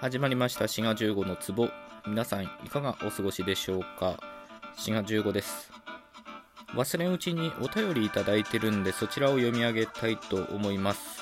始まりました。滋賀15の壺。皆さんいかがお過ごしでしょうか？滋賀15です。忘れんうちにお便りいただいてるんでそちらを読み上げたいと思います、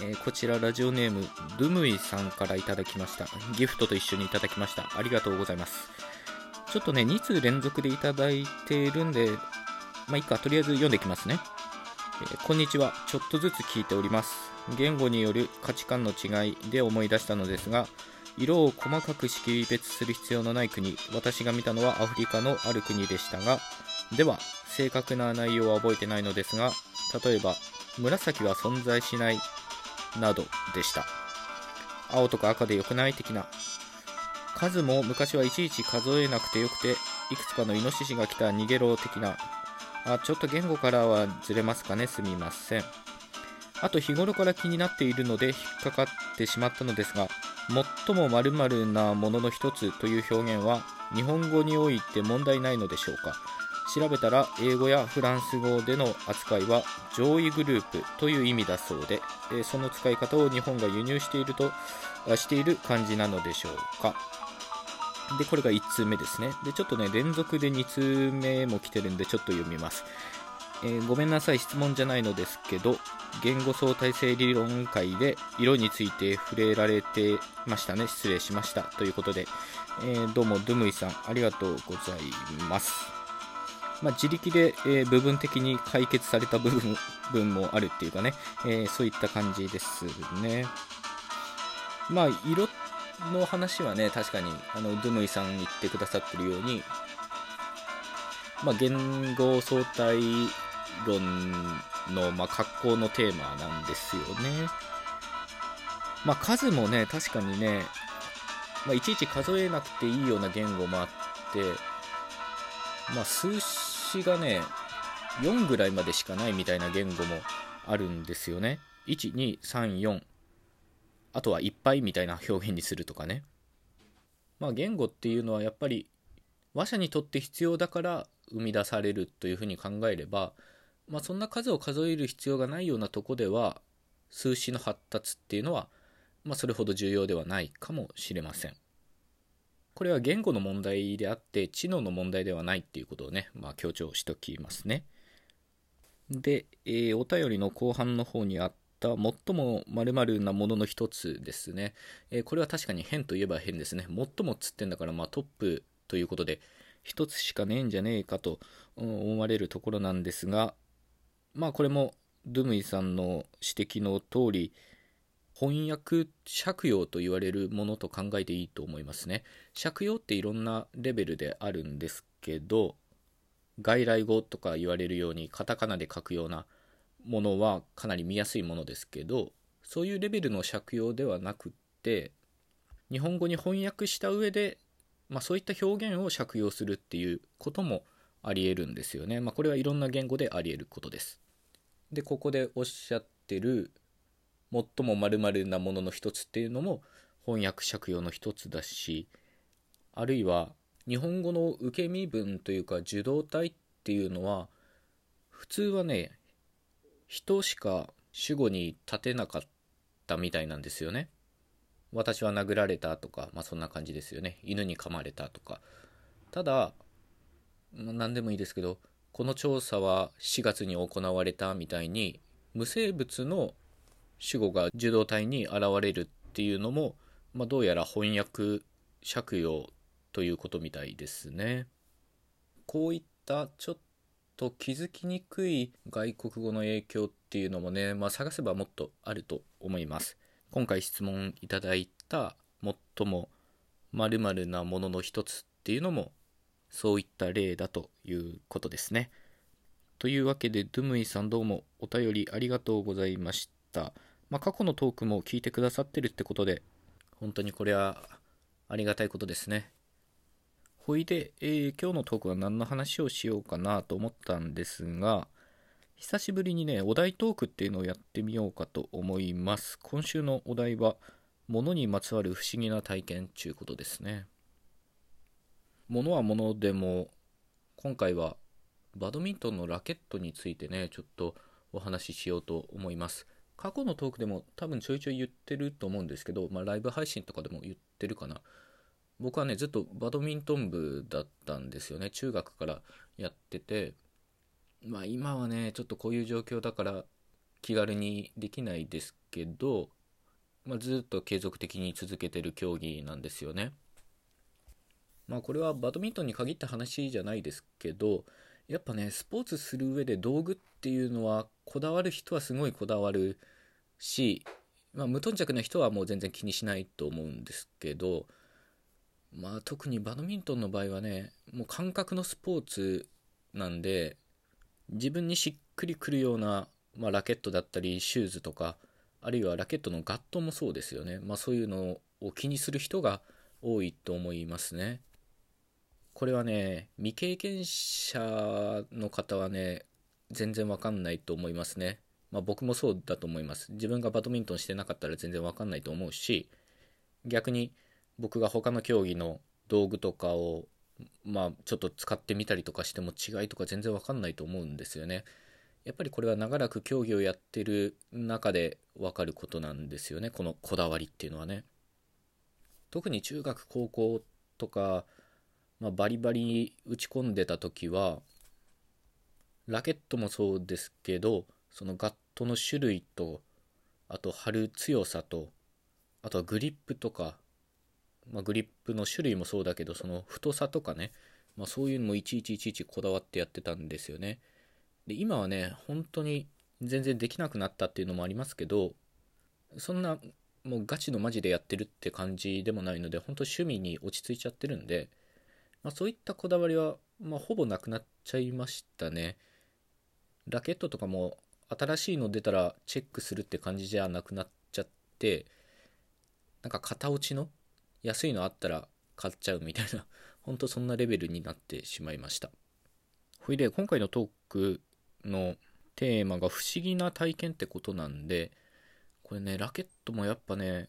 えーこちらラジオネームドゥムイさんからいただきました。ギフトと一緒にいただきました。ありがとうございます。ちょっとね2通連続でいただいているんでまあいいか。とりあえず読んでいきますね。えーこんにちは。ちょっとずつ聞いております。言語による価値観の違いで思い出したのですが、色を細かく識別する必要のない国、私が見たのはアフリカのある国でしたが、では、正確な内容は覚えてないのですが、例えば、紫は存在しないなどでした。青とか赤で良くない的な。数も昔はいちいち数えなくてよくて、いくつかのイノシシが来た逃げろ的な。あちょっと言語からはずれますかね？すみませんあと日頃から気になっているので引っかかってしまったのですが最も〇〇なものの一つという表現は日本語において問題ないのでしょうか調べたら英語やフランス語での扱いは上位グループという意味だそうでえその使い方を日本が輸入しているとしている感じなのでしょうかで、これが1通目ですね。で、ちょっとね、連続で2通目も来てるんで、ちょっと読みます。えーごめんなさい、質問じゃないのですけど、言語相対性理論会で色について触れられてましたね。失礼しました。ということで、えーどうも、ドゥムイさん、ありがとうございます。まあ、自力で、えー部分的に解決された部分もあるっていうかね、えそういった感じですね。まあ、色の話はね、確かに、あの、ドゥムイさん言ってくださってるように、まあ、言語相対論の、まあ、格好のテーマなんですよね。まあ、数もね、確かにね、まあ、いちいち数えなくていいような言語もあって、まあ、数詞がね、4ぐらいまでしかないみたいな言語もあるんですよね。1、2、3、4。あとはいっぱいみたいな表現にするとかね。まあ言語っていうのはやっぱり話者にとって必要だから生み出されるというふうに考えれば、まあそんな数を数える必要がないようなとこでは数詞の発達っていうのは、まあそれほど重要ではないかもしれません。これは言語の問題であって知能の問題ではないっていうことをね、まあ強調しておきますね。で、えーお便りの後半の方にあった最も〇〇なものの一つですね、えーこれは確かに変といえば変ですね最もっつってんだからまあトップということで一つしかねえんじゃねえかと思われるところなんですがまあこれもドゥムイさんの指摘の通り翻訳借用と言われるものと考えていいと思いますね。借用っていろんなレベルであるんですけど外来語とか言われるようにカタカナで書くようなものはかなり見やすいものですけどそういうレベルの借用ではなくって日本語に翻訳した上で、まあ、そういった表現を借用するっていうこともありえるんですよね、まあ、これはいろんな言語でありえることです。でここでおっしゃってる最も〇〇なものの一つっていうのも翻訳借用の一つだしあるいは日本語の受け身分というか受動体っていうのは普通はね人しか主語に立てなかったみたいなんですよね。私は殴られたとかまあそんな感じですよね。犬に噛まれたとか。ただ何でもいいですけどこの調査は4月に行われたみたいに無生物の主語が受動体に現れるっていうのも、まあ、どうやら翻訳借用ということみたいですね。こういったちょっと気づきにくい外国語の影響っていうのもね、まあ、探せばもっとあると思います。今回質問いただいた最も〇〇なものの一つっていうのもそういった例だということですねというわけでドゥムイさんどうもお便りありがとうございました、まあ、過去のトークも聞いてくださってるってことで本当にこれはありがたいことですねほいで、えー今日のトークは何の話をしようかなと思ったんですが、久しぶりにね、お題トークっていうのをやってみようかと思います。今週のお題は、物にまつわる不思議な体験ということですね。物は物でも、今回はバドミントンのラケットについてね、ちょっとお話ししようと思います。過去のトークでも多分ちょいちょい言ってると思うんですけど、まあ、ライブ配信とかでも言ってるかな。僕はねずっとバドミントン部だったんですよね。中学からやってて。まあ今はねちょっとこういう状況だから気軽にできないですけど、まあ、ずっと継続的に続けてる競技なんですよね。まあこれはバドミントンに限った話じゃないですけどやっぱねスポーツする上で道具っていうのはこだわる人はすごいこだわるし、まあ、無頓着な人はもう全然気にしないと思うんですけどまあ特にバドミントンの場合はねもう感覚のスポーツなんで自分にしっくりくるような、まあ、ラケットだったりシューズとかあるいはラケットのガットもそうですよね、まあ、そういうのを気にする人が多いと思いますね。これはね未経験者の方はね全然わかんないと思いますねまあ、僕もそうだと思います自分がバドミントンしてなかったら全然わかんないと思うし逆に僕が他の競技の道具とかをまあちょっと使ってみたりとかしても違いとか全然わかんないと思うんですよね。やっぱりこれは長らく競技をやってる中でわかることなんですよねこのこだわりっていうのはね。特に中学高校とか、まあ、バリバリ打ち込んでた時はラケットもそうですけどそのガットの種類とあと貼る強さとあとはグリップとかまあ、グリップの種類もそうだけどその太さとかね、まあ、そういうのもいちいちいちいちこだわってやってたんですよね。で今はね本当に全然できなくなったっていうのもありますけどそんなもうガチのマジでやってるって感じでもないので本当趣味に落ち着いちゃってるんで、まあ、そういったこだわりは、まあ、ほぼなくなっちゃいましたねラケットとかも新しいの出たらチェックするって感じじゃなくなっちゃってなんか型落ちの安いのあったら買っちゃうみたいな、ほんとそんなレベルになってしまいました。ほいで、今回のトークのテーマが不思議な体験ってことなんで、これね、ラケットもやっぱね、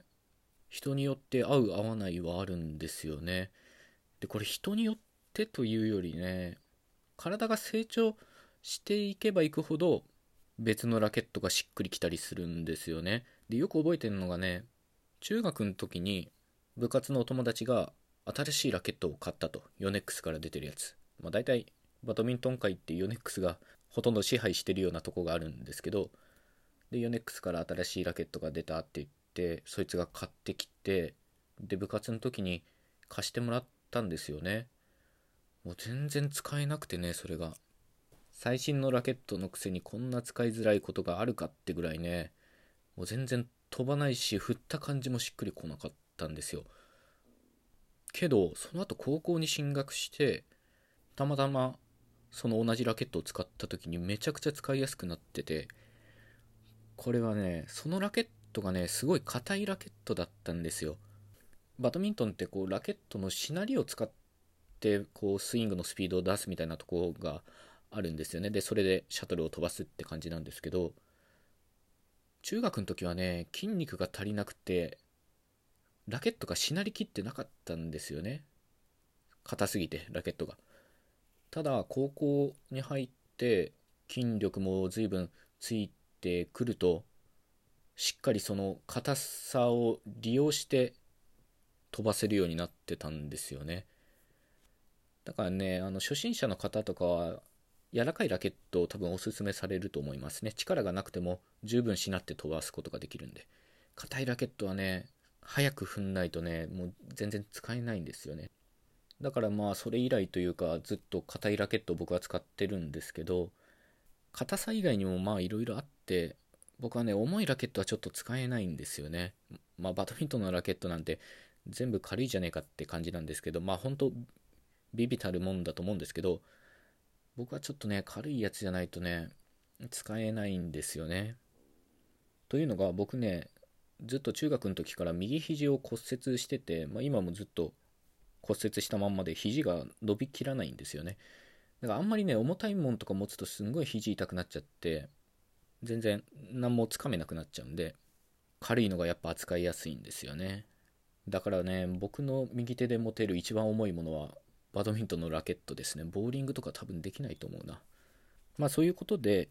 人によって合う合わないはあるんですよね。で、これ人によってというよりね、体が成長していけばいくほど別のラケットがしっくりきたりするんですよね。で、よく覚えてるのがね、中学の時に部活のお友達が新しいラケットを買ったとヨネックスから出てるやつ、まあ、大体バドミントン界ってヨネックスがほとんど支配してるようなとこがあるんですけどでヨネックスから新しいラケットが出たって言ってそいつが買ってきてで部活の時に貸してもらったんですよね。もう全然使えなくてねそれが。最新のラケットのくせにこんな使いづらいことがあるかってぐらいねもう全然飛ばないし振った感じもしっくりこなかっったんですよ。けどその後高校に進学してたまたまその同じラケットを使った時にめちゃくちゃ使いやすくなっててこれはねそのラケットがねすごい硬いラケットだったんですよ。バドミントンってこうラケットのしなりを使ってこうスイングのスピードを出すみたいなところがあるんですよね。でそれでシャトルを飛ばすって感じなんですけど中学の時はね筋肉が足りなくてラケットがしなりきってなかったんですよね。硬すぎてラケットが。ただ高校に入って筋力も随分ついてくるとしっかりその硬さを利用して飛ばせるようになってたんですよねだからねあの初心者の方とかは柔らかいラケットを多分おすすめされると思いますね力がなくても十分しなって飛ばすことができるんで硬いラケットはね早く踏んないとね、もう全然使えないんですよね。だからまあそれ以来というかずっと硬いラケットを僕は使ってるんですけど、硬さ以外にもまあいろいろあって、僕はね、重いラケットはちょっと使えないんですよね。まあバドミントンのラケットなんて全部軽いじゃねえかって感じなんですけど、まあ本当ビビたるもんだと思うんですけど、僕はちょっとね、軽いやつじゃないとね、使えないんですよね。というのが僕ね、ずっと中学の時から右肘を骨折してて、まあ、今もずっと骨折したまんまで肘が伸びきらないんですよねだからあんまりね重たいもんとか持つとすんごい肘痛くなっちゃって全然何もつかめなくなっちゃうんで軽いのがやっぱ扱いやすいんですよねだからね僕の右手で持てる一番重いものはバドミントンのラケットですね。ボーリングとか多分できないと思うな。まあそういうことで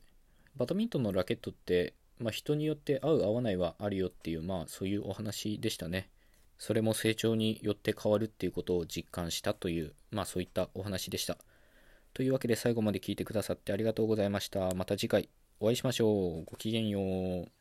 バドミントンのラケットってまあ、人によって合う合わないはあるよっていうまあそういうお話でしたね。それも成長によって変わるっていうことを実感したというまあそういったお話でした。というわけで最後まで聞いてくださってありがとうございました。また次回お会いしましょう。ごきげんよう。